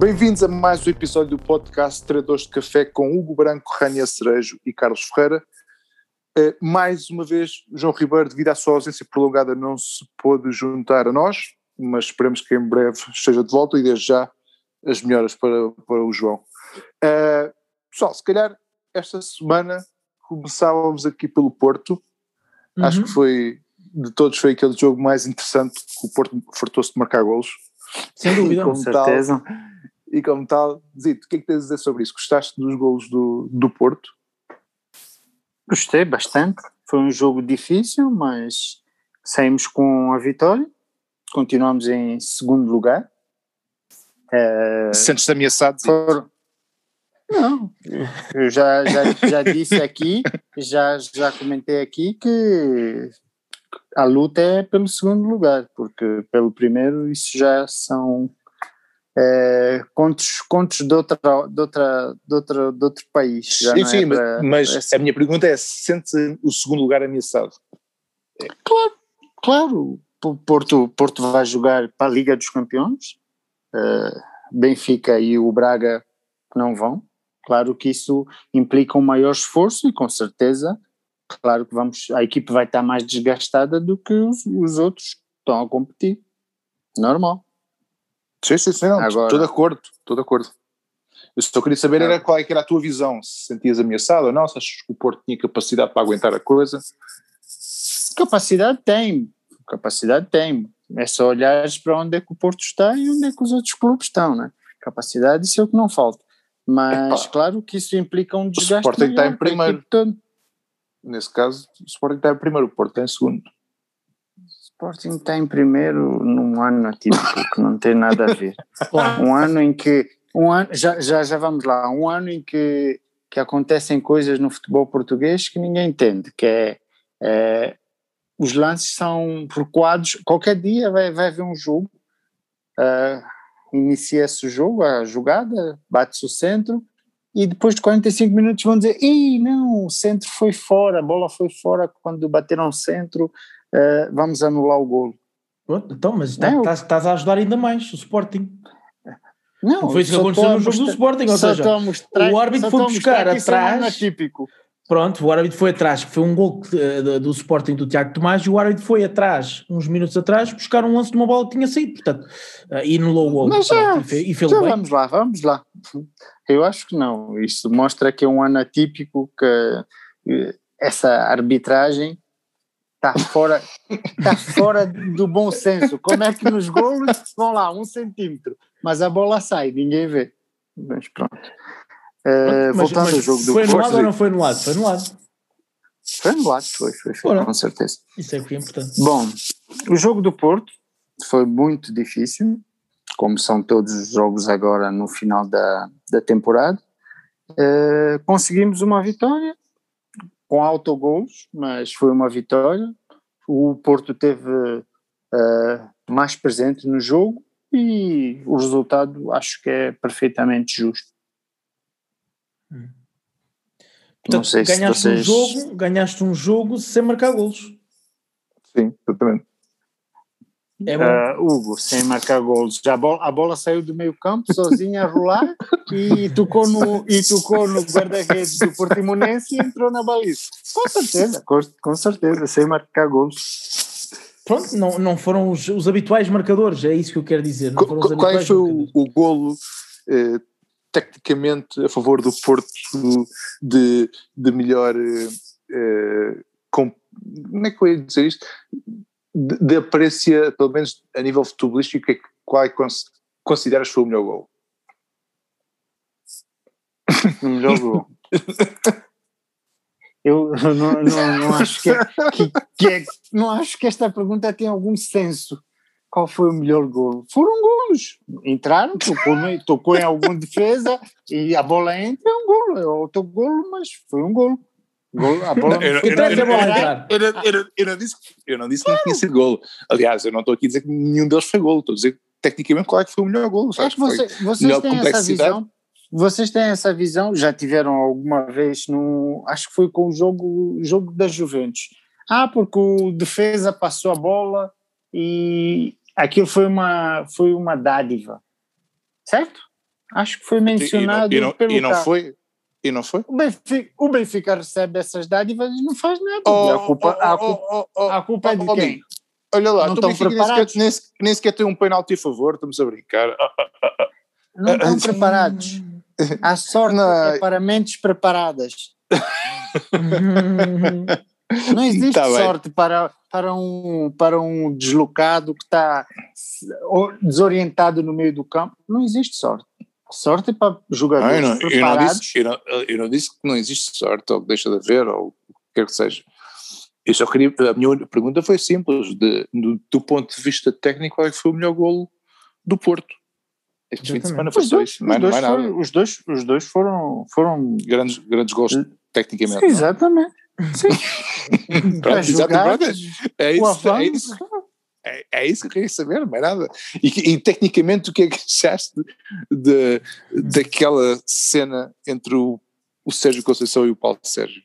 Bem-vindos a mais um episódio do podcast Tradores de Café com Hugo Branco, Rania Cerejo e Carlos Ferreira. Uh, mais uma vez, João Ribeiro, devido à sua ausência prolongada, não se pôde juntar a nós, mas esperemos que em breve esteja de volta e desde já as melhoras para, para o João. Uh, pessoal, se calhar esta semana começávamos aqui pelo Porto. Uhum. Acho que foi, de todos, foi aquele jogo mais interessante que o Porto fartou-se de marcar golos. Sem dúvida, com certeza. Tal, e como tal, Zito, o que é que tens a dizer sobre isso? Gostaste dos golos do, do Porto? Gostei bastante. Foi um jogo difícil, mas saímos com a vitória. Continuamos em segundo lugar. Uh, Sentes-te ameaçado? Não, eu já, já, já disse aqui, já, já comentei aqui que a luta é pelo segundo lugar, porque pelo primeiro isso já são é, contos, contos de, outra, de, outra, de, outra, de outro país. sim, sim, é para, mas, a minha pergunta é: sente o segundo lugar ameaçado? Claro, claro. Porto, Porto vai jogar para a Liga dos Campeões, uh, Benfica e o Braga não vão. Claro que isso implica um maior esforço e com certeza, claro que vamos, a equipe vai estar mais desgastada do que os, os outros que estão a competir. Normal. Sim, sim, sim, não, Agora, estou de acordo, estou de acordo. Eu só queria saber era qual é era a tua visão, se sentias ameaçado ou não, se achas que o Porto tinha capacidade para aguentar a coisa? Capacidade tem, capacidade tem. É só olhares para onde é que o Porto está e onde é que os outros clubes estão, né? Capacidade, isso é o que não falta. Mas Epa, claro que isso implica um desgaste. O Sporting está em primeiro. Nesse caso, o Sporting está em primeiro, o Porto está em segundo. Sporting está em primeiro num ano atípico que não tem nada a ver. um ano em que um ano, já, já, já vamos lá, um ano em que, que acontecem coisas no futebol português que ninguém entende, que é, é os lances são recuados, qualquer dia vai, vai haver um jogo, uh, inicia-se o jogo, a jogada, bate-se o centro, e depois de 45 minutos vão dizer, Ih, não, o centro foi fora, a bola foi fora quando bateram o centro, uh, vamos anular o golo. Então, mas estás, estás a ajudar ainda mais o Sporting. Não, foi isso que aconteceu no jogo do Sporting, ou seja, mostrar, o árbitro foi buscar atrás. É típico. Pronto, o árbitro foi atrás, foi um gol do, do Sporting do Tiago Tomás, e o árbitro foi atrás, uns minutos atrás, buscar um lance de uma bola que tinha saído, portanto, uh, e anulou o gol. Mas já, e fez, e já bem. vamos lá, vamos lá. Eu acho que não, isto mostra que é um ano atípico, que essa arbitragem está fora, tá fora do bom senso. Como é que nos golos vão lá, um centímetro, mas a bola sai, ninguém vê. Mas pronto. Uh, mas, voltando mas ao jogo do Foi anulado ou não foi anulado? Foi anulado. Foi anulado, foi, foi, foi com certeza. Isso é que é importante. Bom, o jogo do Porto foi muito difícil, como são todos os jogos agora no final da, da temporada. Uh, conseguimos uma vitória, com autogols, mas foi uma vitória. O Porto teve uh, mais presente no jogo e o resultado acho que é perfeitamente justo. Hum. Portanto, ganhaste, vocês... um jogo, ganhaste um jogo sem marcar golos. Sim, exatamente. É uh, Hugo, sem marcar gols. Já a bola, a bola saiu do meio campo sozinha a rolar e tocou no, e tocou no guarda-redes do Portimonense e entrou na baliza. Com certeza, com, com certeza, sem marcar gols. Pronto, não, não foram os, os, habituais marcadores, é isso que eu quero dizer. Não Qu qual foi o, o golo eh, tecnicamente a favor do Porto de, de melhor eh, com, como é que eu ia dizer isto? De, de aparência, pelo menos a nível futebolístico, é qual é que consideras foi o melhor gol? O melhor gol. Eu não, não, não acho que, é, que, que é, não acho que esta pergunta tem algum senso. Qual foi o melhor gol? Foram golos. Entraram, tocou, tocou em alguma defesa e a bola entra, é um golo. É outro golo, mas foi um golo. Gol, a bola eu, eu, não disse, eu não disse que não tinha sido golo. Aliás, eu não estou aqui a dizer que nenhum deles foi golo. Estou a dizer tecnicamente qual é que foi o melhor golo. Acho que você, vocês têm essa visão. Vocês têm essa visão, já tiveram alguma vez no. Acho que foi com o jogo, jogo da Juventus. Ah, porque o defesa passou a bola e aquilo foi uma, foi uma dádiva. Certo? Acho que foi mencionado e não, e não, pelo e não foi? E não foi? O Benfica, o Benfica recebe essas dádivas e não faz nada. Oh, a culpa, oh, a oh, culpa, oh, oh, a culpa é de oh, quem? Olha lá, Não tu estão Benfica nem preparados. sequer, nem, se- nem sequer tem um penalti a favor, estamos a brincar. Ah, Não estão ah, preparados. A sorte Não. é para mentes preparadas. Não existe Tá bem. sorte para, para, um, para um deslocado que está desorientado no meio do campo. Não existe sorte. Sorte é para Não, jogadores eu, não, eu, não preparados. disse, eu, não, eu não disse que não existe sorte, ou que deixa de haver, ou o que quer que seja. Eu só queria, a minha pergunta foi simples, de, do, do ponto de vista técnico, qual é que foi o melhor golo do Porto? Este fim de Exatamente. semana foi dois, os mais, dois mais os dois, os dois foram, foram Grandes, grandes gols tecnicamente. não? exatamente. Pronto, A exato, jogar, pronto, é, o isso, é, isso, é, é isso que eu queria saber, mais nada. E, e tecnicamente, o que é que achaste de, daquela cena entre o, o Sérgio Conceição e o Paulo Sérgio?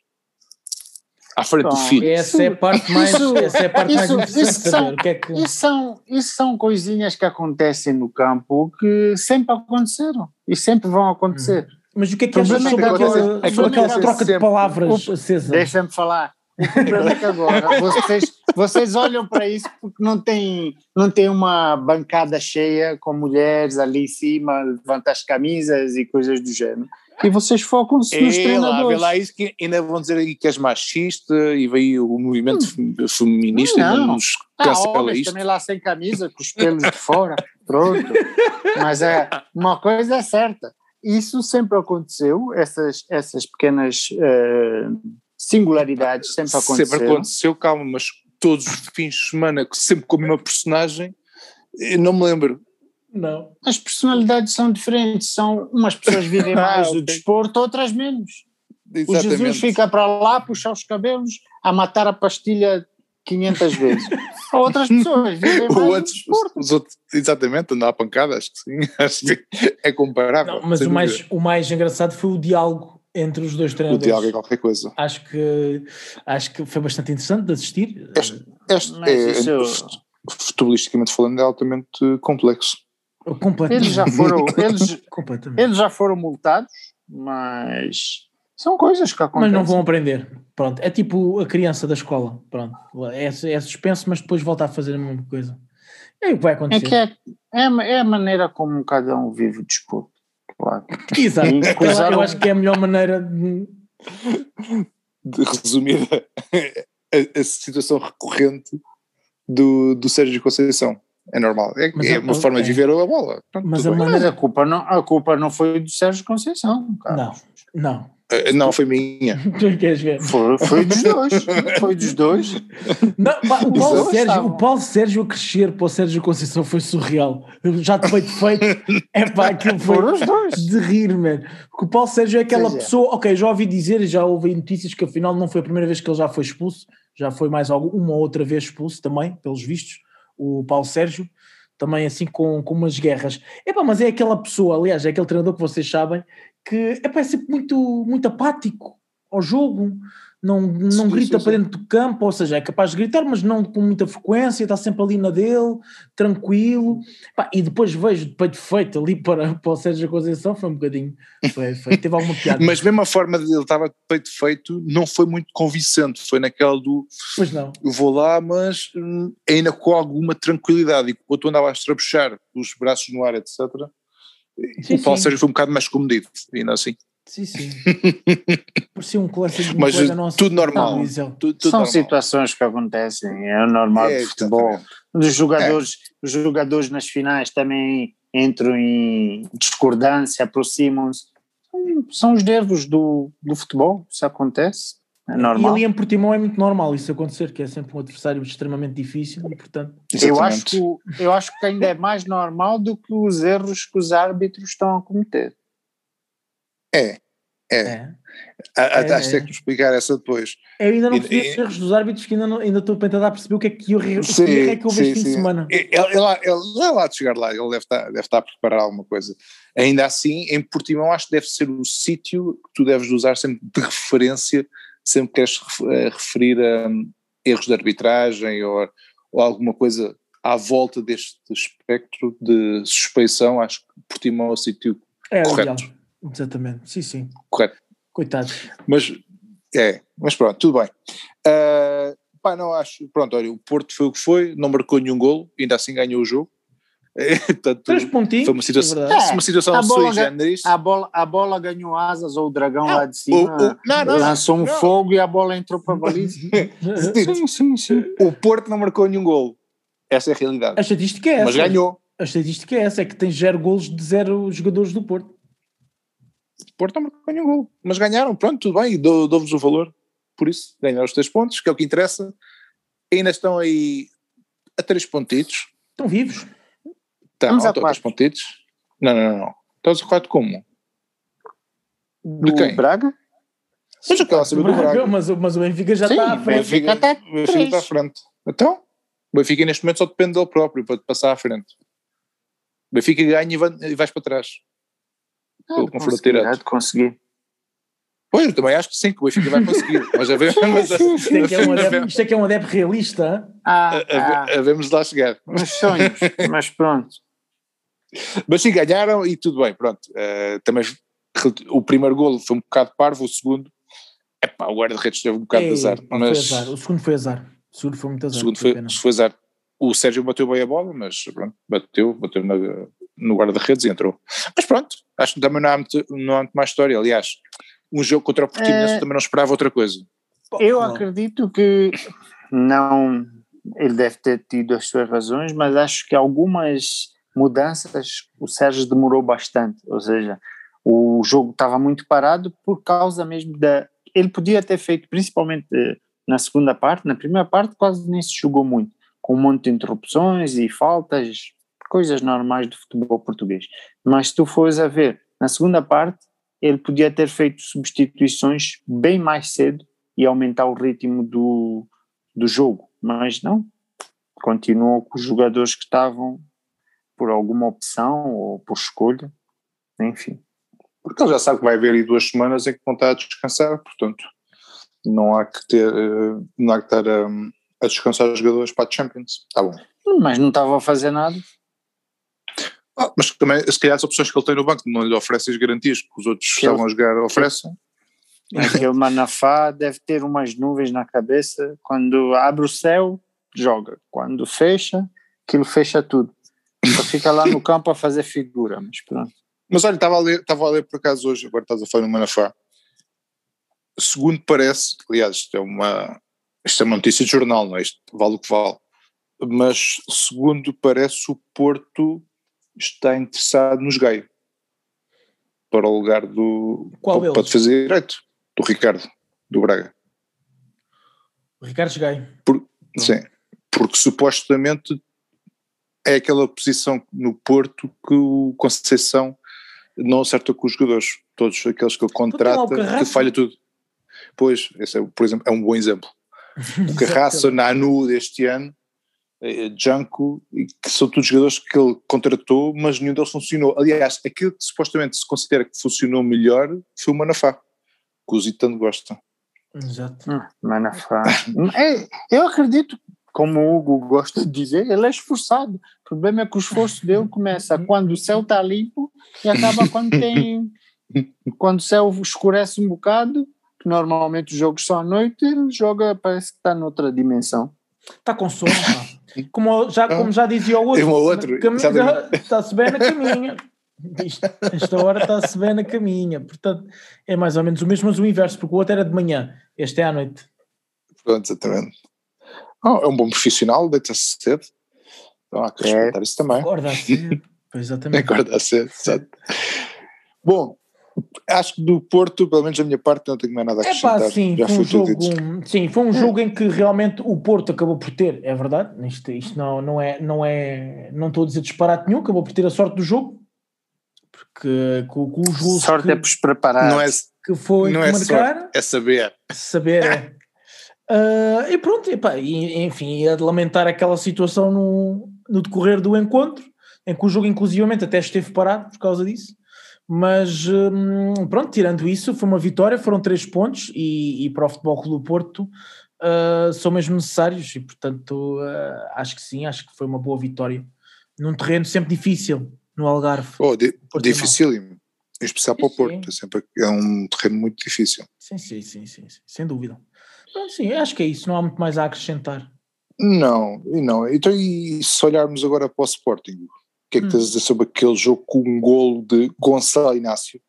À frente do Bom, filho. Essa é a parte mais, Isso- essa é a parte mais isso- interessante de isso saber. são- O que é que... Isso são, isso são coisinhas que acontecem no campo que sempre aconteceram e sempre vão acontecer. Mas o que é que achas sobre é que aquela, troca de sempre- palavras acesa? Deixa-me falar. Agora vocês, vocês olham para isso porque não tem, não tem uma bancada cheia com mulheres ali em cima, levanta as camisas e coisas do género. E vocês focam-se nos É lá, vê treinadores. lá isso que ainda vão dizer aí que és machista e veio o movimento fem- feminista Não. e nos cancela homens isto. também lá sem camisa, com os pelos de fora, pronto. Mas é, uma coisa é certa, isso sempre aconteceu, essas, essas pequenas eh, singularidades sempre aconteceram. Sempre aconteceu, calma, mas todos os fins de semana, sempre com a mesma personagem, eu não me lembro. Não. As personalidades são diferentes, são umas pessoas vivem Ah, mais ok. o desporto, outras menos. O Jesus Exatamente. fica para lá, puxar os cabelos, a matar a pastilha 500 vezes. Há outras pessoas vivem mais outros, desporto. os outros, exatamente, andar a pancada, acho que sim, acho que é comparável. Não, mas o mais, o mais engraçado foi o diálogo entre os dois O treinadores. diálogo é qualquer coisa. Acho que, acho que foi bastante interessante de assistir. Este, este Mas é, eu- futebolisticamente falando, é altamente complexo. Completamente. Eles já foram, eles, Completamente. eles já foram multados, mas são coisas que acontecem. Mas não vão aprender. Pronto. É tipo a criança da escola. Pronto. É, é suspenso, mas depois volta a fazer a mesma coisa. É o que vai É acontecer. que é, é, a- é a maneira como cada um vive o desporto. Claro. Exato. E Eu, acho que é a melhor maneira de. De resumir a, a- a situação recorrente do, do Sérgio Conceição. É normal. É, é uma forma de é. viver a bola. Pronto, Mas a bem. Mas a culpa, não, a culpa não foi do Sérgio Conceição. cara. Não, não. Eh, Não, foi minha. Tu queres ver? Foi, foi dos dois. Foi dos dois. Não, pá, o, Paulo dois Sérgio, estavam. o Paulo Sérgio a crescer para o Sérgio Conceição foi surreal. Já de feito feito, é pá, aquilo foi Foram os dois. de rir, mano. Porque o Paulo Sérgio é aquela Pois é. pessoa, ok, já ouvi dizer e já houve notícias que afinal não foi a primeira vez que ele já foi expulso, já foi mais algum- uma ou outra vez expulso também, pelos vistos, o Paulo Sérgio, também assim com, com umas guerras. Epá, mas é aquela pessoa, aliás, é aquele treinador que vocês sabem, que epá, é sempre muito, muito apático ao jogo, não, não Sim, grita sim, para sim. dentro do campo, ou seja, é capaz de gritar, mas não com muita frequência, está sempre ali na dele, tranquilo. Pá, e depois vejo de peito feito ali para, para o Sérgio Conceição, foi um bocadinho, foi, foi, teve alguma piada. Mas mesmo a forma dele estava de peito feito não foi muito convincente. Foi naquela do Pois não. eu vou lá, mas hum, ainda com alguma tranquilidade. E quando andava a estrabuchar os braços no ar, etc. Sim, o Paulo sim. Sérgio foi um bocado mais comedido, ainda assim. Sim, sim. Parecia um colega, um Mas colega nosso. tudo normal. Não. Tudo, tudo São normal. situações que acontecem, é o normal É, de futebol. Os jogadores, os jogadores nas finais também entram em discordância, aproximam-se. São- São os nervos do, do futebol, isso acontece, é E normal. ali em Portimão é muito normal isso acontecer, que é sempre um adversário extremamente difícil e portanto. Eu acho, que, eu acho que ainda é mais normal do que os erros que os árbitros estão a cometer. É, é. É. É, Acho que é. ter que explicar essa depois. Eu ainda não E- percebi e- os erros dos árbitros, que ainda, não, ainda estou a tentar perceber o que é que, eu, o que Sim, é que houve este sim, fim de sim. semana. Ele, ele, lá- ele é lá de chegar lá, ele deve estar, deve estar a preparar alguma coisa. Ainda assim, em Portimão, acho que deve ser o sítio que tu deves usar sempre de referência, sempre que queres eh, referir a hum, erros de arbitragem ou, ou alguma coisa à volta deste espectro de suspeição. Acho que Portimão é o sítio É, Correto. ideal. Exatamente, sim, sim. Correto. Coitados. Mas, é, mas pronto, tudo bem. Uh, pá, não acho, pronto, olha, o Porto foi o que foi, não marcou nenhum golo, ainda assim ganhou o jogo. Portanto, Três pontinhos. foi uma situação, é uma situação a bola sui. A bola, a bola ganhou asas, ou o dragão lá de o- cima o- não, não, lançou um não. fogo e a bola entrou para a baliza. sim, sim, sim. O Porto não marcou nenhum golo. Essa é a realidade. A estatística é essa. Mas ganhou. A estatística é essa, é que tem zero golos de zero jogadores do Porto. O Porto não marcou nenhum golo. Mas ganharam, pronto, tudo bem, dou- dou-vos o valor. Por isso, ganharam os três pontos, que é o que interessa. Ainda estão aí a três pontitos. Estão vivos. Tá, Vamos não, a quatro. pontitos. Não, não, não. não. Estamos a quatro como? Do quem? Braga? Mas eu quero saber do Braga. Mas, o- mas o Benfica já Sim, está à frente. Benfica, está o Benfica está à frente. Então, o Benfica neste momento só depende dele próprio para te passar à frente. O Benfica ganha e, vai- e vais para trás. Ah, Pelo de confronto conseguir, direto. de conseguir. Pois, eu também acho que sim, que o Benfica vai conseguir. Mas a ver, mas a, Isto é, que é um a- adepto, isto é que é um adepto realista. hã? Ah, a- a- ah, a- vemos lá chegar. meus sonhos, mas pronto. Mas sim, ganharam e tudo bem, pronto. Eh, também o primeiro golo foi um bocado parvo, o segundo, epá, o guarda-redes teve um bocado de Ei, azar. pá, Mas foi azar. O segundo foi azar. O segundo foi muito o azar. segundo foi foi, foi azar. O Sérgio bateu bem a bola, mas pronto, bateu, bateu na- no guarda-redes e entrou. Mas pronto, acho que também não há muito, não há muito mais história. Aliás, um jogo contra o Portimonense É. também não esperava outra coisa. Eu Não. acredito que não. Ele deve ter tido as suas razões, mas acho que algumas mudanças o Sérgio demorou bastante. Ou seja, o jogo estava muito parado por causa mesmo da. Ele podia ter feito, principalmente eh, na segunda parte, na primeira parte quase nem se jogou muito, com um monte de interrupções e faltas, coisas normais do futebol português. Mas se tu fores a ver, na segunda parte, ele podia ter feito substituições bem mais cedo e aumentar o ritmo do, do jogo, mas não. Continuou com os jogadores que estavam por alguma opção ou por escolha, enfim. Porque ele já sabe que vai haver aí duas semanas em que vão estar a descansar, portanto, não há que ter, eh, não há que estar a, a descansar os jogadores para a Champions. Está bom. Mas não estava a fazer nada. Ah, mas também, se calhar, as opções que ele tem no banco não lhe oferecem as garantias que os outros que Que ele- estavam a jogar oferecem. Aquele Manafá deve ter umas nuvens na cabeça. Quando abre o céu, joga. Quando fecha, aquilo fecha tudo. Só fica lá no campo a fazer figura, mas pronto. Mas olha, estava a ler, estava a ler por acaso hoje, agora estás a falar no Manafá. Segundo parece, aliás, isto é uma, isto é uma notícia de jornal, não é? Isto vale o que vale. Mas segundo parece, o Porto está interessado nos Gaio para o lugar do. Qual para, deles? para fazer direito, do Ricardo, do Braga. O Ricardo Cheguei. Sim, porque supostamente é aquela posição no Porto que o Conceição não acerta com os jogadores, todos aqueles que ele tem lá o contrata, que falha tudo. Pois, esse é, por exemplo, é um bom exemplo. O Carraça, Nanu deste ano, eh, Janko, e que são todos jogadores que ele contratou, mas nenhum deles funcionou. Aliás, aquilo que supostamente se considera que funcionou melhor foi o Manafá, que o Zitano gosta. Exato. Hum, Manafá. É, eu acredito, como o Hugo gosta de dizer, ele é esforçado. O problema é que o esforço dele começa quando o céu está limpo e acaba quando tem. Quando o céu escurece um bocado, que normalmente os jogos são à noite, ele joga, parece que está noutra dimensão. Está com sono. pá. Como já, como já dizia o outro. Um outro. Está-se bem na caminha. Isto- Esta hora está-se bem na caminha. Portanto, é mais ou menos o mesmo, mas o inverso, porque o outro era de manhã, este é à noite. Pronto, exatamente. Oh, é um bom profissional, deita-se cedo. Então há que É. respeitar isso também. Acorda cedo. Exatamente. Acorda cedo, exato. Bom, acho que do Porto, pelo menos da minha parte, não tenho mais nada a É pá, acrescentar. sim, Já foi um jogo, sim, foi um jogo em que realmente o Porto acabou por ter, é verdade, isto, isto não, não é, não é, não estou a dizer disparate nenhum, acabou por ter a sorte do jogo, porque com, com os gols Sorte que, é por preparar. Não é, que foi não é marcar, sorte, é saber. saber é. Ah, e pronto, epá, e, enfim, de lamentar aquela situação no, no decorrer do encontro, em que o jogo inclusivamente até esteve parado por causa disso. Mas hum, pronto, tirando isso, foi uma vitória, foram três pontos e, e para o Futebol Clube do Porto ah, são mesmo necessários e portanto ah, acho que sim, acho que foi uma boa vitória num terreno sempre difícil no Algarve. Oh, di- dificílimo. Em especial para o Porto, é, sempre, é um terreno muito difícil. Sim, sim, sim, sim, sim sem dúvida. Então, sim, acho que é isso, não há muito mais a acrescentar. Não, e não. Então, e se olharmos agora para o Sporting, o que é que hum. tens a dizer sobre aquele jogo com um golo de Gonçalo Inácio,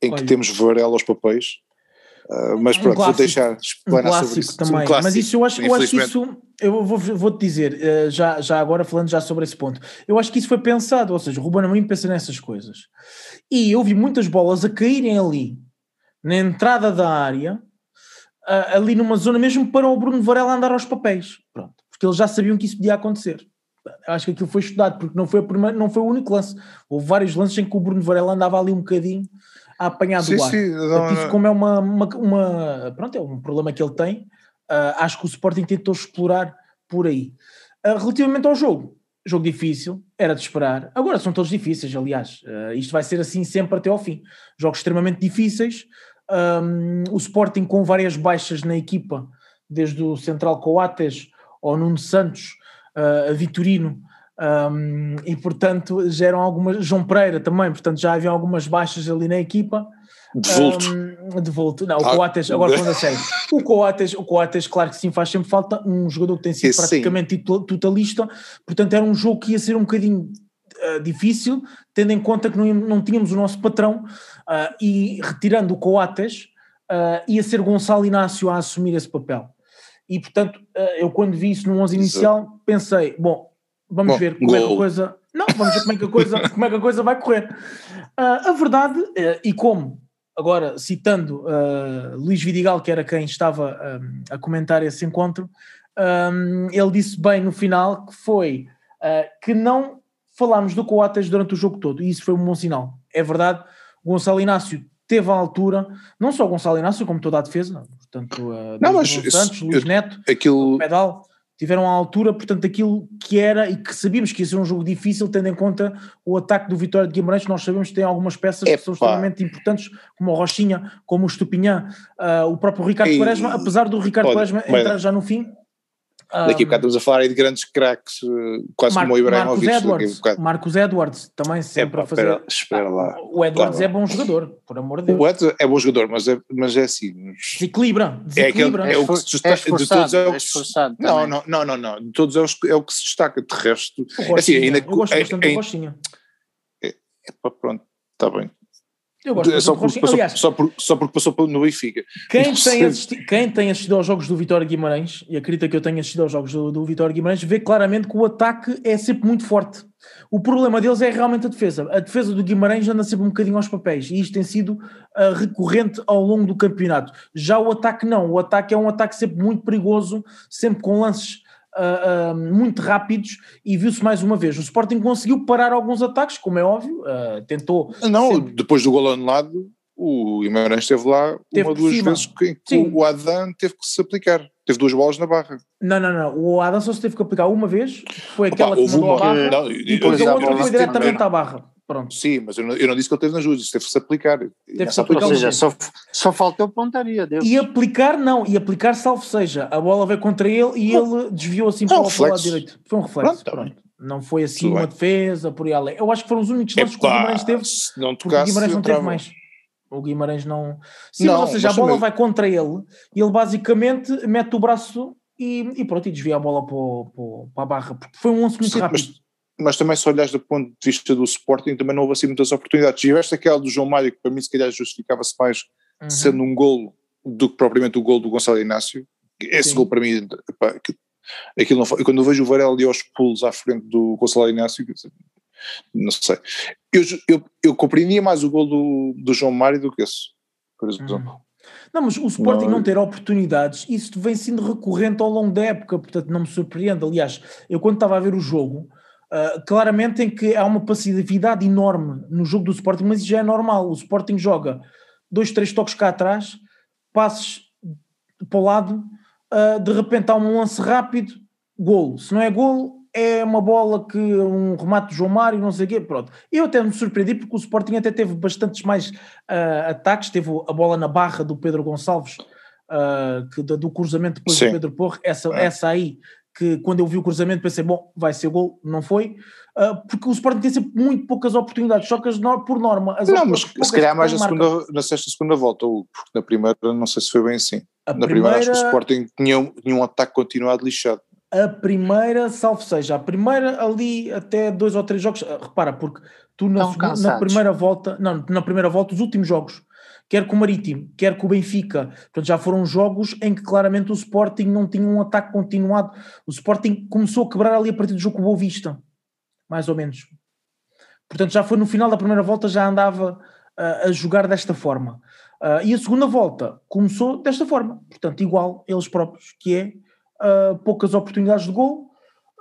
em Olha. que temos Varela aos papéis? Uh, mas pronto, um clássico, vou deixar explanar um clássico sobre isso. também. Um clássico, mas isso eu acho, eu acho que isso, eu vou, vou-te dizer, uh, já, já agora falando já sobre esse ponto, eu acho que isso foi pensado, ou seja, o Ruben Amorim pensa nessas coisas. E eu vi muitas bolas a caírem ali, na entrada da área, uh, ali numa zona mesmo para o Bruno Varela andar aos papéis. Pronto, porque eles já sabiam que isso podia acontecer. Acho que aquilo foi estudado, porque não foi, a primeira, não foi o único lance. Houve vários lances em que o Bruno Varela andava ali um bocadinho a apanhar do sim, ar. Sim, não, isso como é uma, uma, uma, pronto, é um problema que ele tem, uh, acho que o Sporting tentou explorar por aí. Uh, relativamente ao jogo, jogo difícil, era de esperar. Agora são todos difíceis, aliás. Uh, isto vai ser assim sempre até ao fim. Jogos extremamente difíceis. Um, o Sporting com várias baixas na equipa, desde o Central Coates ao Nuno Santos, uh, a Vitorino, um, e portanto geram algumas. João Pereira também, portanto já havia algumas baixas ali na equipa. De volto. Um, de volto. Não, o ah. Coates, agora falando a sério. O Coates, o Coates, claro que sim, faz sempre falta. Um jogador que tem sido praticamente totalista, portanto era um jogo que ia ser um bocadinho uh, difícil, tendo em conta que não, não tínhamos o nosso patrão uh, e retirando o Coates, uh, ia ser Gonçalo Inácio a assumir esse papel. E portanto, eu quando vi isso no 11 inicial, pensei, bom, Vamos Bom, ver como gol. é que a coisa. Não, vamos ver como é que a coisa, como é que a coisa vai correr. Uh, a verdade, uh, e como, agora citando uh, Luís Vidigal, que era quem estava a comentar esse encontro, um, ele disse bem no final que foi que não falámos do Coates durante o jogo todo, e isso foi um bom sinal. É verdade, Gonçalo Inácio teve a altura, não só o Gonçalo Inácio, como toda a defesa, portanto, não, mas Santos, Luís Neto, aquilo... Pedal tiveram à altura, portanto, aquilo que era e que sabíamos que ia ser um jogo difícil, tendo em conta o ataque do Vitória de Guimarães, nós sabemos que tem algumas peças Epa. que são extremamente importantes, como o Rochinha, como o Estupinhã, uh, o próprio Ricardo e... Quaresma, apesar do Ricardo Quaresma entrar já no fim, Daqui a bocado estamos a falar aí de grandes craques, eh, quase Mar como o Ibrahimovic. Marcos Edwards, Marcos Edwards também sempre a fazer. Espera, espera lá. O Edwards claro. é bom jogador, por amor de Deus. O Edwards é bom jogador, mas é, mas é assim. Desequilibra, desequilibra. É, aquele, é o que se destaca. É de todos é o que se, não, não, não, não, não. De todos é o, é o que se destaca. De resto. O assim, ainda, eu gosto é, bastante é, do Rochinha. É, é, pronto, está bem. Eu gosto só, por, passou, Aliás, só, por, só porque passou no Benfica. Quem tem, assisti, quem tem assistido aos jogos do Vitória Guimarães, e acredita que eu tenho assistido aos jogos do, do Vitória Guimarães, vê claramente que o ataque é sempre muito forte. O problema deles é realmente a defesa. A defesa do Guimarães anda sempre um bocadinho aos papéis, e isto tem sido uh, recorrente ao longo do campeonato. Já o ataque não. O ataque é um ataque sempre muito perigoso, sempre com lances uh, uh, muito rápidos e viu-se mais uma vez. O Sporting conseguiu parar alguns ataques, como é óbvio, uh, tentou. Não, sempre... depois do gol anulado, o Guimarães esteve lá teve uma duas vezes que, que o Adam teve que se aplicar. Teve duas bolas na barra. Não, não, não. O Adam só se teve que aplicar uma vez, foi aquela Opa, que mandou a barra, não, e depois a outra foi diretamente à barra. Pronto. Sim, mas eu não, eu não disse que ele teve nas duas, teve-se aplicar. Teve-se aplicar. Ou seja, só, só faltou pontaria. Deus. E aplicar, não, e aplicar, salvo seja, a bola veio contra ele e ele desviou assim para, o lado direito. Foi um reflexo. Pronto, pronto. Não foi assim Tudo uma bem. defesa, por aí além. Eu acho que foram os únicos lances que o Guimarães teve. Não tocasse, o Guimarães não teve mais. O Guimarães não. Sim, não, mas, ou seja, a bola vai contra ele e ele basicamente mete o braço e, e pronto, e desvia a bola para, para, a barra, porque foi um lance muito Sim, rápido. Mas mas também se olhares do ponto de vista do Sporting também não houve assim muitas oportunidades. Tiveste aquela do João Mário que para mim se calhar justificava-se mais uhum. sendo um golo do que propriamente o golo do Gonçalo Inácio. Esse Sim. gol para mim, epá, aquilo não foi, quando eu vejo o Varela ali aos pulos à frente do Gonçalo Inácio, não sei. Eu, eu, eu compreendia mais o gol do, do João Mário do que esse, por exemplo. Uhum. Não, mas o Sporting não, não ter oportunidades, isso vem sendo recorrente ao longo da época, portanto não me surpreende. Aliás, eu quando estava a ver o jogo, Uh, claramente em que há uma passividade enorme no jogo do Sporting, mas isso já é normal. O Sporting joga dois, três toques cá atrás, passes para o lado, uh, de repente há um lance rápido, golo. Se não é golo, é uma bola que um remate do João Mário, não sei o quê, pronto. Eu até me surpreendi porque o Sporting até teve bastantes mais uh, ataques, teve a bola na barra do Pedro Gonçalves, que, do cruzamento depois Sim. do Pedro Porro, essa, é. essa aí que quando eu vi o cruzamento pensei, bom, vai ser gol, não foi, uh, porque o Sporting tem sempre muito poucas oportunidades, só que as, por norma... As não, mas se calhar mais na, segunda, na sexta segunda volta, porque na primeira não sei se foi bem assim. A na primeira, primeira acho que o Sporting tinha, tinha um ataque continuado lixado. A primeira, salvo seja, a primeira ali até dois ou três jogos, ah, repara, porque tu na, na primeira volta, não, na primeira volta, os últimos jogos, quer com o Marítimo, quer com o Benfica. Portanto, já foram jogos em que claramente o Sporting não tinha um ataque continuado. O Sporting começou a quebrar ali a partir do jogo com o Boa Vista, mais ou menos. Portanto, já foi no final da primeira volta, já andava uh, a jogar desta forma. Uh, e a segunda volta começou desta forma, portanto, igual eles próprios, que é uh, poucas oportunidades de gol,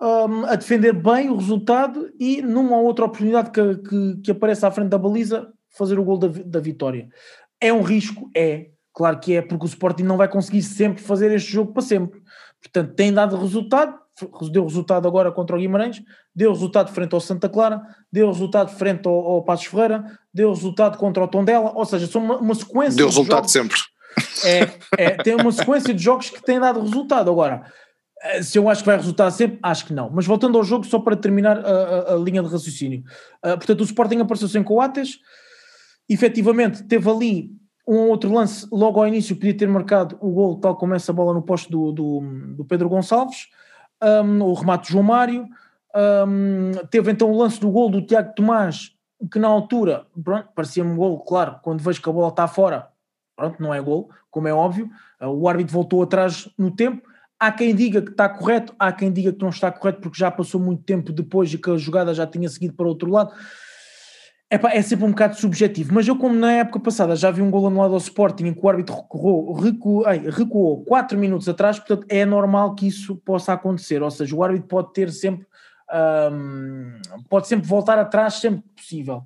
um, a defender bem o resultado e numa outra oportunidade que, que, que aparece à frente da baliza, fazer o gol da, da vitória. É um risco? É. Claro que é, porque o Sporting não vai conseguir sempre fazer este jogo para sempre. Portanto, tem dado resultado, deu resultado agora contra o Guimarães, deu resultado frente ao Santa Clara, deu resultado frente ao, ao Passos Ferreira, deu resultado contra o Tondela, ou seja, são uma, uma sequência Deu de resultado jogos, sempre. É, é, tem uma sequência de jogos que têm dado resultado. Agora, eh, se eu acho que vai resultar sempre, acho que não. Mas voltando ao jogo, só para terminar a, a, a linha de raciocínio. Uh, portanto, o Sporting apareceu sem Coates, efetivamente teve ali um outro lance logo ao início, podia ter marcado o gol, tal como essa bola no posto do, do, do Pedro Gonçalves, um, o remate de João Mário, um, teve então o lance do gol do Tiago Tomás, que na altura, parecia-me um gol, claro, quando vejo que a bola está fora, pronto, não é gol, como é óbvio, uh, o árbitro voltou atrás no tempo, há quem diga que está correto, há quem diga que não está correto porque já passou muito tempo depois e que a jogada já tinha seguido para o outro lado, Epá, é sempre um bocado subjetivo, mas eu, como na época passada já vi um gol anulado ao Sporting em que o árbitro recuou, recuou, ai, recuou 4 minutos atrás, portanto é normal que isso possa acontecer. Ou seja, o árbitro pode ter sempre, um, pode sempre voltar atrás sempre que possível.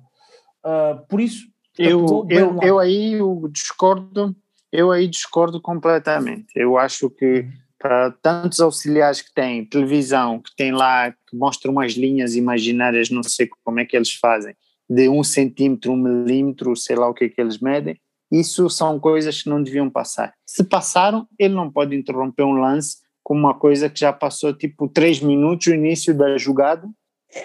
Uh, por isso, eu, eu, eu aí discordo, eu aí discordo completamente. Eu acho que uhum. para tantos auxiliares que têm televisão, que tem lá, que mostram umas linhas imaginárias, não sei como é que eles fazem de um centímetro, um milímetro, sei lá o que é que eles medem, isso são coisas que não deviam passar. Se passaram, ele não pode interromper um lance com uma coisa que já passou tipo três minutos, o início da jogada.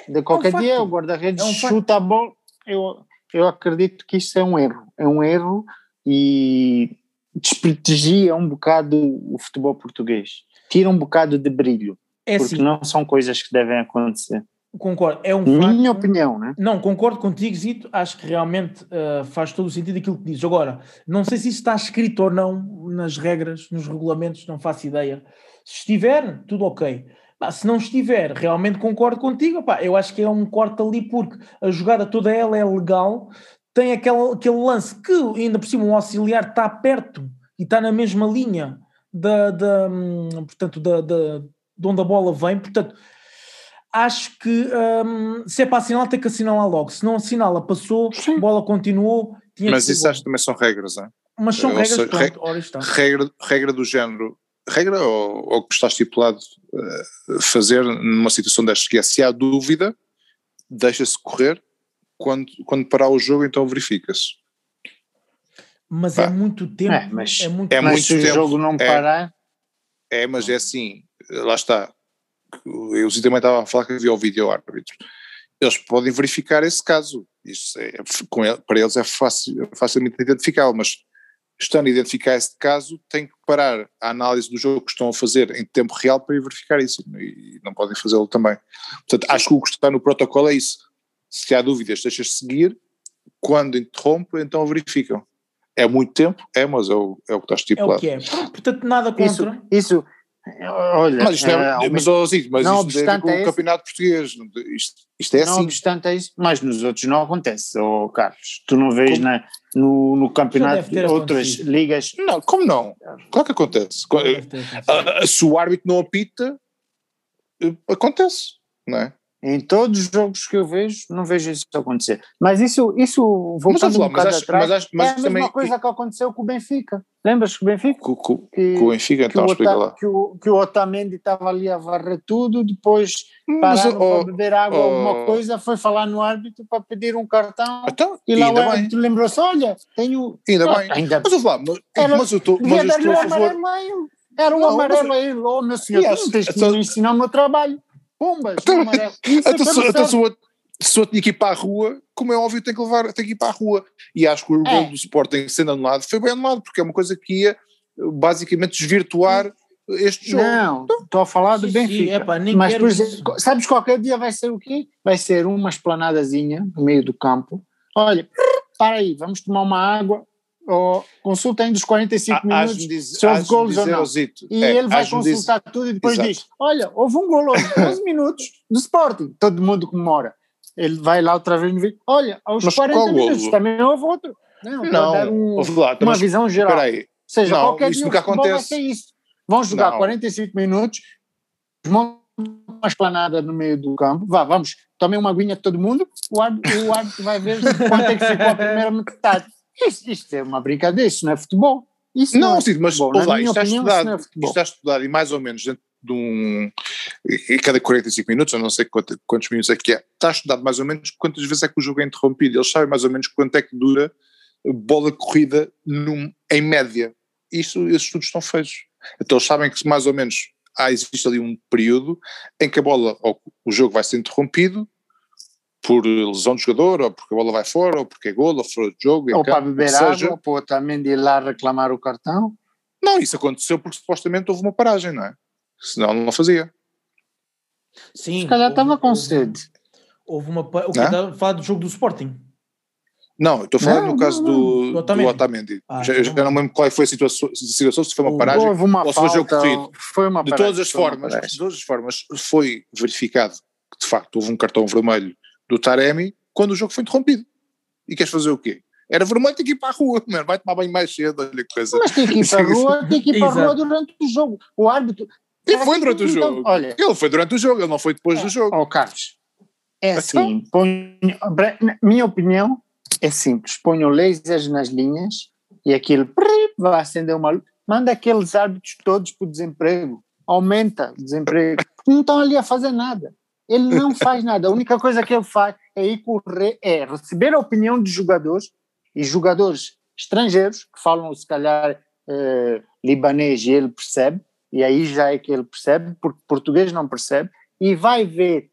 De qualquer é um dia, o guarda-redes é um chuta a bola. Eu, eu acredito que isso é um erro. É um erro e desprestigia um bocado o futebol português. Tira um bocado de brilho. É porque assim. não são coisas que devem acontecer. Concordo, é um Minha facto, opinião, né? Não, concordo contigo, Zito, acho que realmente uh, faz todo o sentido aquilo que dizes. Agora, não sei se isso está escrito ou não nas regras, nos regulamentos, não faço ideia. Se estiver, tudo ok. se não estiver, realmente concordo contigo, pá, eu acho que é um corte ali porque a jogada toda ela é legal, tem aquele, aquele lance que ainda por cima um auxiliar está perto e está na mesma linha da, da, hum, portanto, da, da, de onde a bola vem, portanto acho que um, se é para assinalar, tem que assinalar logo. Se não assinala, passou, Sim. bola continuou. Mas isso acho que também são regras, não é? Mas são regras, sei, pronto, regra, regra do género, regra ou, ou que está estipulado uh, fazer numa situação destas, que é se há dúvida, deixa-se correr, quando, quando parar o jogo então verifica-se. Mas é muito tempo. É, mas é muito, é muito se tempo. o jogo não é. parar... É, mas é assim, lá está, eu também estava a falar que havia o vídeo árbitro. Eles podem verificar esse caso. Isso é, com ele, para eles é fácil, facilmente identificável, mas estando a identificar esse caso, têm que parar a análise do jogo que estão a fazer em tempo real para verificar isso e não podem fazê-lo também. Portanto, acho que o que está no protocolo é isso. Se há dúvidas, deixas seguir, quando interrompe, então verificam. É muito tempo? É, mas é o, é o que está estipulado. É o que é. Portanto, nada contra. Isso, isso Olha, mas isto é, é mas, oh, Zico, mas não isto é com o campeonato português, isto, isto é não assim. Não obstante é isso, mas nos outros não acontece, oh, Carlos, tu não vês na, no, no campeonato de outras ligas. Não, como não? Claro que acontece. Se o árbitro não apita, eh, acontece, não é? Em todos os jogos que eu vejo, não vejo isso acontecer. Mas isso, isso voltando um bocado atrás, mas acho, mas é a mesma também... coisa que aconteceu com o Benfica. Lembras que o Benfica? Com, com, que, com o Benfica, então, explica lá. Que o, que o Otamendi estava ali a varrer tudo, depois pararam oh, para beber água oh, alguma coisa, foi falar no árbitro para pedir um cartão, então, e lá o árbitro lembrou-se, olha, tenho... Ainda bem, ainda... mas, lá, mas, Era, mas eu estou... Mas eu estou a favor... Era um Não, amarelo mas- aí, oh meu senhor, Yes, tens que então- me ensinar o meu trabalho. Pumbas, Então- amarelo. Isso é Então, que se, eu então, se, outro tinha que ir para a rua, como é óbvio, tem que, levar, tem que ir para a rua. E acho que o É. gol do Sporting sendo anulado foi bem anulado, porque é uma coisa que ia basicamente desvirtuar este jogo. Não, estou a falar do Benfica. nem Mas, quero por isso. exemplo, sabes qualquer dia vai ser o quê? Vai ser uma esplanadazinha no meio do campo. Olha, para aí, vamos tomar uma água. Ou consulta ainda os 45 Há- hás-me minutos dizer- se houve golos ou não. e é, ele vai consultar tudo e depois Exato. diz: Olha, houve um gol aos 11 minutos do Sporting. Todo mundo comemora. Ele vai lá outra vez no vídeo. Olha, aos Mas 40 qual golo? minutos também houve outro. Não, Não, dar um- lá, uma visão geral. Espera aí, Ou seja, Não, qualquer isso dia nunca acontece. isso. Vão jogar Não. 45 minutos, montam uma esplanada no meio do campo, vá, vamos, tomem uma aguinha todo mundo, o árbitro, o árbitro vai ver quanto é que ficou a primeira metade. Isto, isto é uma brincadeira, isso não é futebol. Isso não, Não, é sim, mas futebol. lá, isto está, opinião, estudado, não é isto está estudado e mais ou menos dentro de um. E cada 45 minutos, eu não sei quanto- quantos minutos é que é, está estudado mais ou menos quantas vezes é que o jogo é interrompido. Eles sabem mais ou menos quanto é que dura bola corrida num, em média. Isso, esses estudos estão feitos. Então eles sabem que mais ou menos há, existe ali um período em que a bola, ou o jogo vai ser interrompido por lesão de jogador, ou porque a bola vai fora, ou porque é golo, ou fora de jogo. Ou para campo, beber seja, água, ou para também de ir lá reclamar o cartão. Não, isso aconteceu porque supostamente houve uma paragem, não é? Senão não fazia. Sim, Se calhar houve- estava com houve- sede. Houve uma. O que Não? estava a falar do jogo do Sporting? Não, eu estou a falar Não, no caso não, do, Do do Otamendi. Otamendi. Ah, já, então já não me lembro qual foi a situação, situação se foi uma paragem. Houve uma ou se foi jogo corrido. foi uma De paragem, todas as formas, de todas as formas, foi verificado que de facto houve um cartão vermelho do Taremi quando o jogo foi interrompido. E queres fazer o quê? Era vermelho, tem que ir para a rua, mano. vai tomar banho mais cedo, olha que coisa. Mas tem que ir para a rua, tem que ir para a rua durante o jogo. O árbitro. E foi durante o Então, jogo. Olha, Ele foi durante o jogo, ele não foi depois do jogo. ó Carlos, é Então? assim, ponho, na minha opinião é simples, ponho lasers nas linhas e aquilo vai acender uma luz, manda aqueles árbitros todos para o desemprego, aumenta o desemprego, porque não estão ali a fazer nada. Ele não faz nada, a única coisa que ele faz é ir correr, é receber a opinião de jogadores e jogadores estrangeiros que falam se calhar eh, libanês e ele percebe, e aí já é que ele percebe, porque português não percebe, e vai ver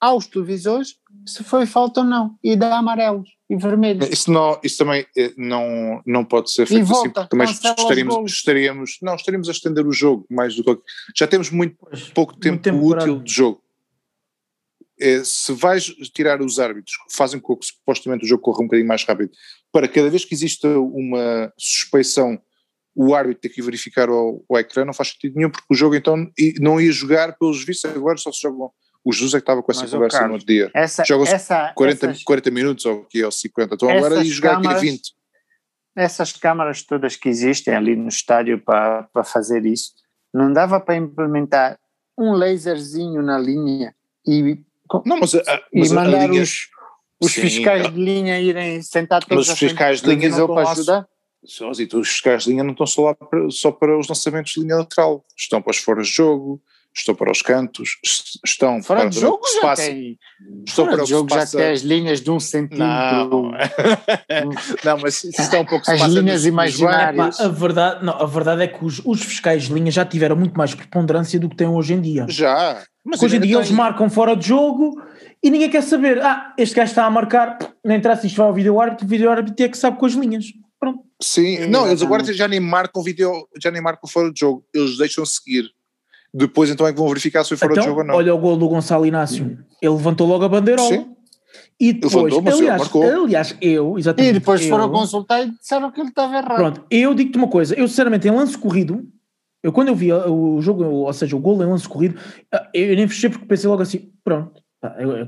aos televisores se foi falta ou não, e dá amarelos e vermelhos. Isso, não, isso também eh, não, não pode ser feito assim, volta, porque também cancela os estaríamos, golos. estaríamos, não, estaríamos a estender o jogo mais do que. Já temos muito pouco tempo, tempo útil de jogo. Eh, se vais tirar os árbitros que fazem com que supostamente o jogo corra um bocadinho mais rápido, para cada vez que exista uma suspeição, o árbitro ter que verificar o, o ecrã, não faz sentido nenhum, porque o jogo então não ia jogar pelos vistos, agora só se jogam. O Jesus é que estava com essa Mas, conversa no outro dia. Jogam-se essa, 40, essas, 40 minutos ou, que, ou 50, então agora ia jogar aqui câmaras- 20. essas câmaras todas que existem ali no estádio para, para fazer isso, não dava para implementar um laserzinho na linha e, Não, mas, a, a- e mas a mandar linha- os, os Sim, fiscais a- de linha irem sentar todos Mas os fiscais de linha não para lá ajudar? Os fiscais de linha não estão só lá para, só para os lançamentos de linha lateral, estão para os foras de jogo, estão para os cantos, est- estão Fora para de o jogo já passa, tem. estão Fora para o de se jogo já passa. tem as linhas de um centímetro. Não, não, mas está um pouco As linhas imaginárias. a, verdade, não, a verdade é que os, os fiscais de linha já tiveram muito mais preponderância do que têm hoje em dia. Já, mas hoje em dia tem. eles marcam fora de jogo e ninguém quer saber. Ah, este gajo está a marcar, não interessa isto vai ao vídeo árbitro, o vídeo árbitro é que sabe com as linhas. Pronto. Sim, não, eles agora já nem marcam vídeo, já nem marcam fora de jogo, eles deixam seguir. Depois então é que vão verificar se foi fora de então, jogo ou não. olha o gol do Gonçalo Inácio. Ele levantou logo a bandeirola. Sim. E depois, aliás, marcou. aliás, eu, exatamente. E depois eu, foram consultar e disseram que ele estava errado. Pronto, eu digo-te uma coisa, eu sinceramente em lance corrido, eu quando eu vi o jogo, ou seja, o gol em lance corrido, eu nem fechei porque pensei logo assim, pronto, eu-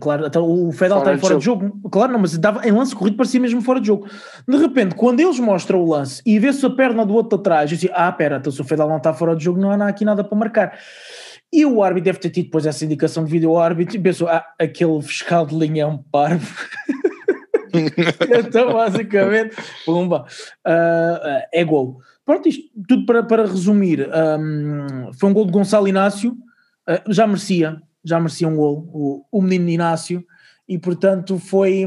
claro, até o Fedal Fora está em fora de jogo, claro, não, mas dava, em lance corrido parecia mesmo fora de jogo. De repente, quando eles mostram o lance e vê-se a perna do outro atrás, eu disse, ah, pera, então se o Fedal não está fora de jogo, não há aqui nada para marcar. E o árbitro deve ter tido depois essa indicação de vídeo árbitro e pensou, ah, aquele fiscal de linha é um parvo. então, basicamente, pumba, ah, é gol. Pronto, isto tudo para, para resumir. hum, foi um gol de Gonçalo Inácio, ah, já merecia, já merecia um gol, o, o menino Inácio, e portanto foi,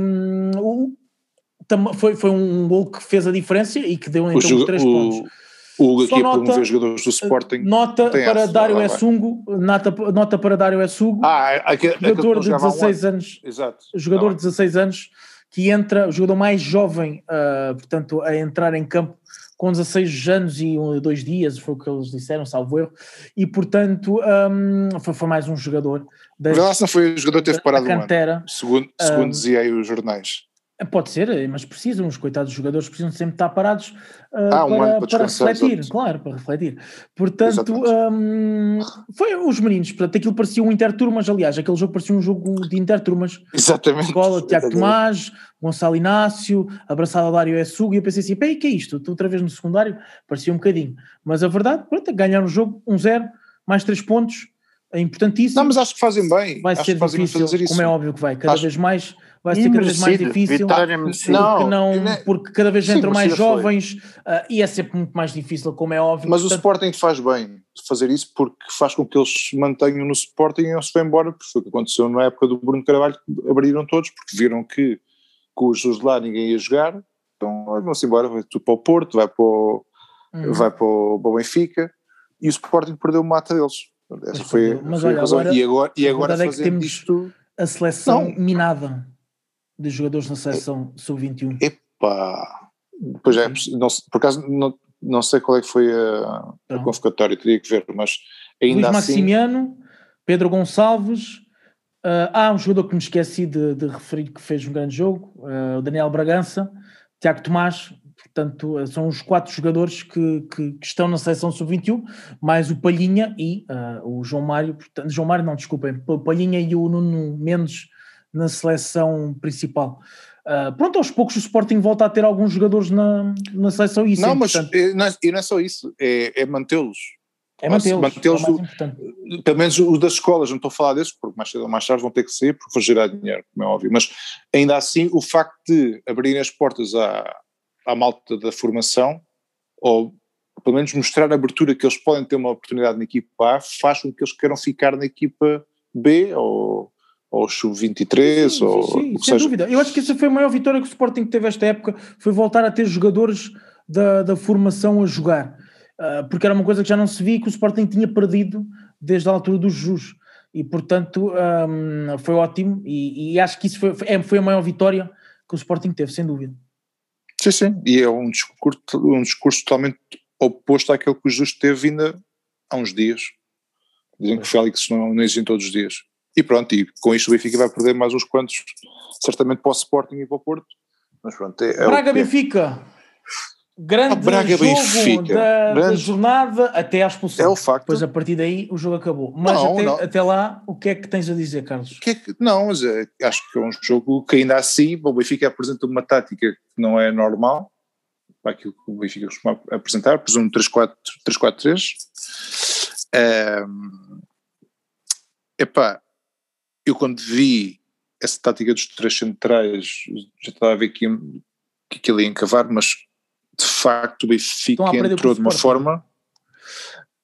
tam- foi, foi um gol que fez a diferença e que deu então os três o- pontos. O Hugo aqui a promover jogadores do Sporting. Nota para Dário Essungo, nota, nota para Dário Essungo, ah, aquele, jogador de 16 anos, Exato. jogador de 16 anos, que entra, o jogador mais jovem, uh, portanto, a entrar em campo com 16 anos e um, dois dias, foi o que eles disseram, salvo erro, e portanto um, foi, foi, mais um jogador. Da, não foi o jogador que teve parado cantera, um ano, segundo, segundo um, dizia aí os jornais. Pode ser, mas precisam, os coitados jogadores precisam sempre estar parados uh, ah, um para, para, refletir, claro, para refletir. Portanto, um, foi os meninos, portanto, aquilo parecia um Interturmas, aliás, aquele jogo parecia um jogo de Interturmas. Exatamente. Escola, Tiago Tomás, Gonçalo Inácio, abraçado ao Dário Essugo, e eu pensei assim, peraí, que é isto? Estou outra vez no secundário, parecia um bocadinho. Mas a verdade, pronto, ganharam o jogo 1-0, um mais 3 pontos, é importantíssimo. Não, mas acho que fazem bem. Vai acho ser difícil, como é óbvio que vai, cada acho... vez mais vai ser cada vez mais difícil. Porque, não, é- porque cada vez entram mais jovens uh, e é sempre muito mais difícil, como é óbvio. Mas portanto... o Sporting faz bem fazer isso porque faz com que eles se mantenham no Sporting e não se vão embora, porque foi o que aconteceu na época do Bruno Carvalho, que abriram todos, porque viram que com os de lá ninguém ia jogar, então vão-se embora, vai tu para o Porto, vai para o, uhum. vai para o, para o Benfica, e o Sporting perdeu o mata deles. Essa foi, mas foi olha, a razão. Agora, e agora, e agora é que temos isto, a seleção não. minada de jogadores na seleção sub-21? Epá, pois é, não, por acaso não, não sei qual é que foi a, a convocatória, teria que ver, mas ainda Luís assim... Maximiano, Pedro Gonçalves, uh, há um jogador que me esqueci de, de referir que fez um grande jogo, uh, o Daniel Bragança, Tiago Tomás, portanto são os quatro jogadores que, que, que estão na seleção sub-21, mais o Palhinha e uh, o João Mário, portanto, João Mário não, desculpem, o Palhinha e o Nuno Mendes na seleção principal. Uh, pronto, aos poucos o Sporting volta a ter alguns jogadores na, na seleção e isso Não, é mas é, não é, e não é só isso, é, é mantê-los. É mantê-los, mantê-los é pelo menos os das escolas, não estou a falar desses, porque mais cedo ou mais tarde vão ter que sair porque vão gerar dinheiro, como é óbvio, mas ainda assim o facto de abrirem as portas à, à malta da formação, ou pelo menos mostrar a abertura que eles podem ter uma oportunidade na equipa A, faz com que eles queiram ficar na equipa B ou ou sub-23, ou sim, sim, sem seja. dúvida. Eu acho que essa foi a maior vitória que o Sporting teve esta época, foi voltar a ter jogadores da, da formação a jogar, uh, porque era uma coisa que já não se via que o Sporting tinha perdido desde a altura dos Jus, e portanto um, foi ótimo, e, e, acho que isso foi, é, foi a maior vitória que o Sporting teve, sem dúvida. Sim, sim, e é um discurso, um discurso totalmente oposto àquele que o Jus teve ainda há uns dias. Dizem que o Félix não, não existe todos os dias. E pronto, e com isto o Benfica vai perder mais uns quantos, certamente para o Sporting e para o Porto. Mas pronto, é, é Braga Benfica. Grande ah, Braga, jogo Benfica. Da, Grande... da, jornada até à expulsão. É o facto. Depois a partir daí o jogo acabou. Mas não, até, não. até, lá, o que é que tens a dizer, Carlos? Que é que, não, mas é, acho que é um jogo que ainda assim o Benfica apresenta uma tática que não é normal para aquilo que o Benfica costuma apresentar, presumo 3-4-3. Um, epá, eu quando vi essa tática dos três centrais, já estava a ver que, que aquilo ia encavar, mas de facto o Benfica entrou de uma forma.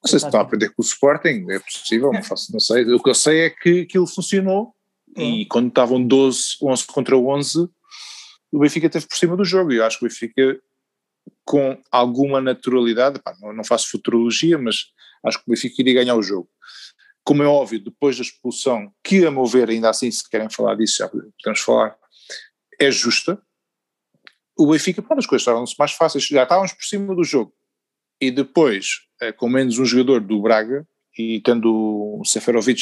Não sei se estão a aprender com o Sporting, é possível, não, faço, não sei. O que eu sei é que aquilo funcionou e quando estavam 12, 11 contra 11, o Benfica teve por cima do jogo e eu acho que o Benfica com alguma naturalidade, pá, não, não faço futurologia, mas acho que o Benfica iria ganhar o jogo como é óbvio, depois da expulsão, que a meu ver, ainda assim, se querem falar disso, já podemos falar, é justa, o Benfica, pronto, as coisas estavam-se mais fáceis, já estávamos por cima do jogo. E depois, eh, com menos um jogador do Braga, e tendo o Seferovic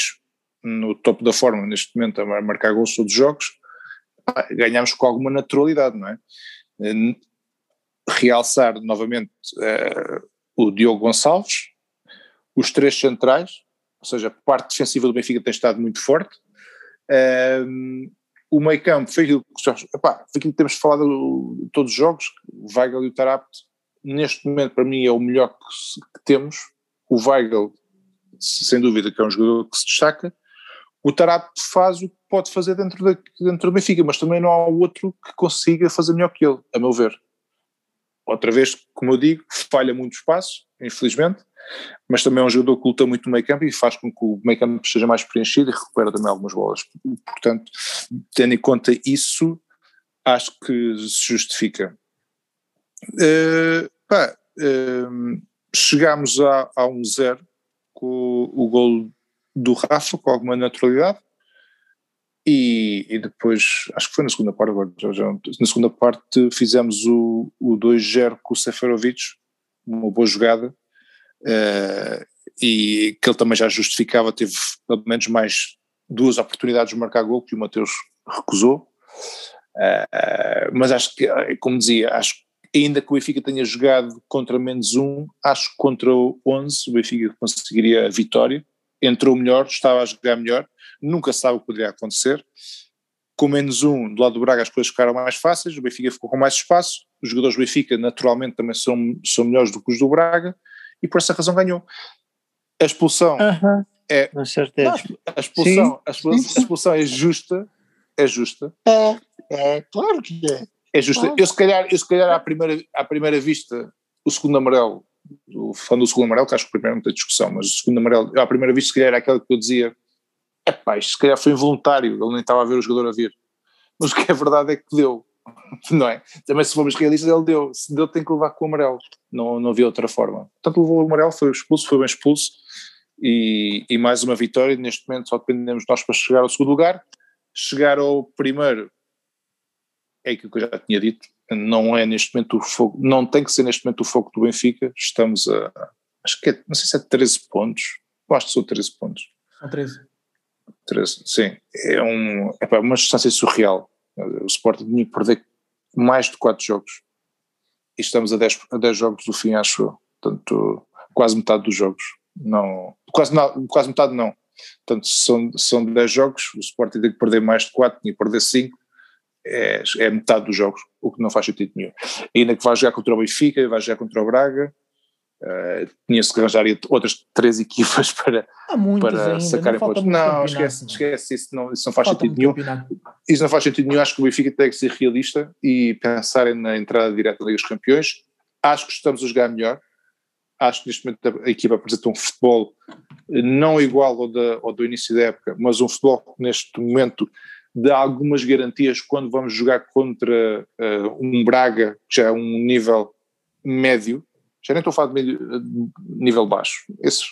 no topo da forma neste momento a marcar gols todos os jogos, ganhámos com alguma naturalidade, não é? Realçar novamente uh, o Diogo Gonçalves, os três centrais, ou seja, a parte defensiva do Benfica tem estado muito forte. Um, o meio campo foi aquilo, epá, foi aquilo que temos falado de todos os jogos, o Weigl e o Tarapte, neste momento para mim é o melhor que, que temos, o Weigl sem dúvida que é um jogador que se destaca, o Tarapte faz o que pode fazer dentro, da, dentro do Benfica, mas também não há outro que consiga fazer melhor que ele, a meu ver. Outra vez, como eu digo, falha muito espaço, infelizmente, mas também é um jogador que luta muito no meio campo e faz com que o meio campo seja mais preenchido e recupera também algumas bolas. Portanto, tendo em conta isso, acho que se justifica. Uh, pá, uh, chegámos a, a um zero com o, gol do Rafa com alguma naturalidade e, e, depois, acho que foi na segunda parte, agora, na segunda parte fizemos o, o 2-0 com o Seferovic, uma boa jogada, uh, e que ele também já justificava, teve pelo menos mais duas oportunidades de marcar gol que o Mateus recusou, uh, mas acho que, como dizia, acho que ainda que o Benfica tenha jogado contra menos um, acho que contra o 11 o Benfica conseguiria a vitória, entrou melhor, estava a jogar melhor, nunca sabe o que poderia acontecer. Com menos um, do lado do Braga as coisas ficaram mais fáceis, o Benfica ficou com mais espaço, os jogadores do Benfica naturalmente também são, são melhores do que os do Braga, e por essa razão ganhou. A expulsão uhum. é. Com certeza. Não, a, expulsão, a, expulsão, a expulsão é justa, é justa. É, é, claro que é. É justo. Eu se calhar, eu, se calhar à, primeira, à primeira vista, o segundo amarelo, falando do segundo amarelo, que acho que o primeiro não tem discussão, mas o segundo amarelo, à primeira vista, se calhar era aquele que eu dizia, é pá, se calhar foi involuntário, ele nem estava a ver o jogador a vir. Mas o que é verdade é que deu, não é? Também se formos realistas, ele deu. Se deu, tem que levar com o amarelo. Não, não havia outra forma. Portanto, levou o amarelo, foi expulso, foi bem expulso. E, e mais uma vitória. Neste momento só dependemos de nós para chegar ao segundo lugar. Chegar ao primeiro é aquilo que eu já tinha dito, não é neste momento o foco, não tem que ser neste momento o foco do Benfica, estamos a, acho que é, não sei se é 13 pontos, eu acho que são 13 pontos. São 13. 13, sim, é, um, é uma distância surreal, o Sporting tinha que perder mais de 4 jogos, e estamos a 10, a 10 jogos do fim, acho, portanto, quase metade dos jogos, não, quase, não, quase metade não, portanto são, são 10 jogos, o Sporting tem que perder mais de 4, tinha que perder 5, é, é metade dos jogos, o que não faz sentido nenhum. Ainda que vá jogar contra o Benfica, vai jogar contra o Braga, uh, tinha-se que arranjar outras três equipas para, para sacarem pontos. Não, esquece, esquece isso, não, isso não faz falta sentido nenhum. Isso não faz sentido nenhum, acho que o Benfica tem que ser realista e pensar na entrada direta da Liga dos Campeões. Acho que estamos a jogar melhor, acho que neste momento a equipa apresenta um futebol não igual ao, da, ao do início da época, mas um futebol que neste momento de algumas garantias quando vamos jogar contra uh, um Braga, que já é um nível médio, já nem estou a falar de meio, nível baixo, esses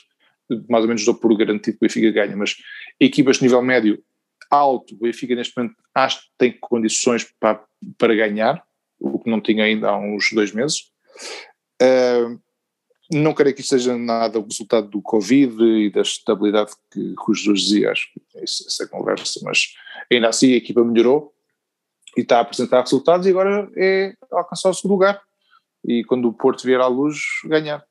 mais ou menos dou por garantido que o Benfica ganha, mas equipas de nível médio alto, o Benfica neste momento acho que tem condições para, para ganhar, o que não tinha ainda há uns dois meses. Uh, não creio que isto seja nada o resultado do Covid e da estabilidade que, que o Jesus dizia, acho que é isso, essa conversa, mas ainda assim a equipa melhorou e está a apresentar resultados e agora é alcançar o segundo lugar e quando o Porto vier à luz ganhar.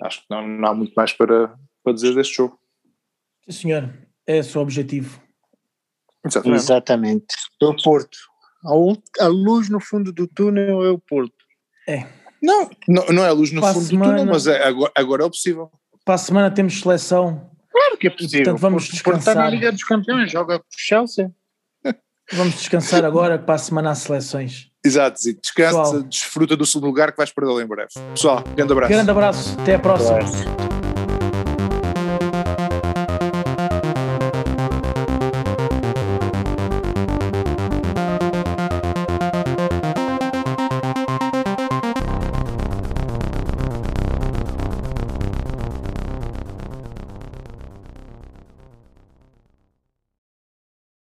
Acho que não, não há muito mais para, para dizer deste jogo. Sim senhor, é esse o objetivo. Exatamente. Exatamente. É o Porto. A luz no fundo do túnel é o Porto. É. Não, não, não é a luz no Para fundo semana, do túnel, mas é, agora, agora é possível. Para a semana temos seleção. Claro que é possível. Portanto, vamos descansar. está na Liga dos Campeões, joga com o Chelsea. Vamos descansar agora para a semana às seleções. Exato, descansa, Pessoal. desfruta do segundo lugar que vais perdê-lo em breve. Pessoal, grande abraço. Grande abraço, até a próxima.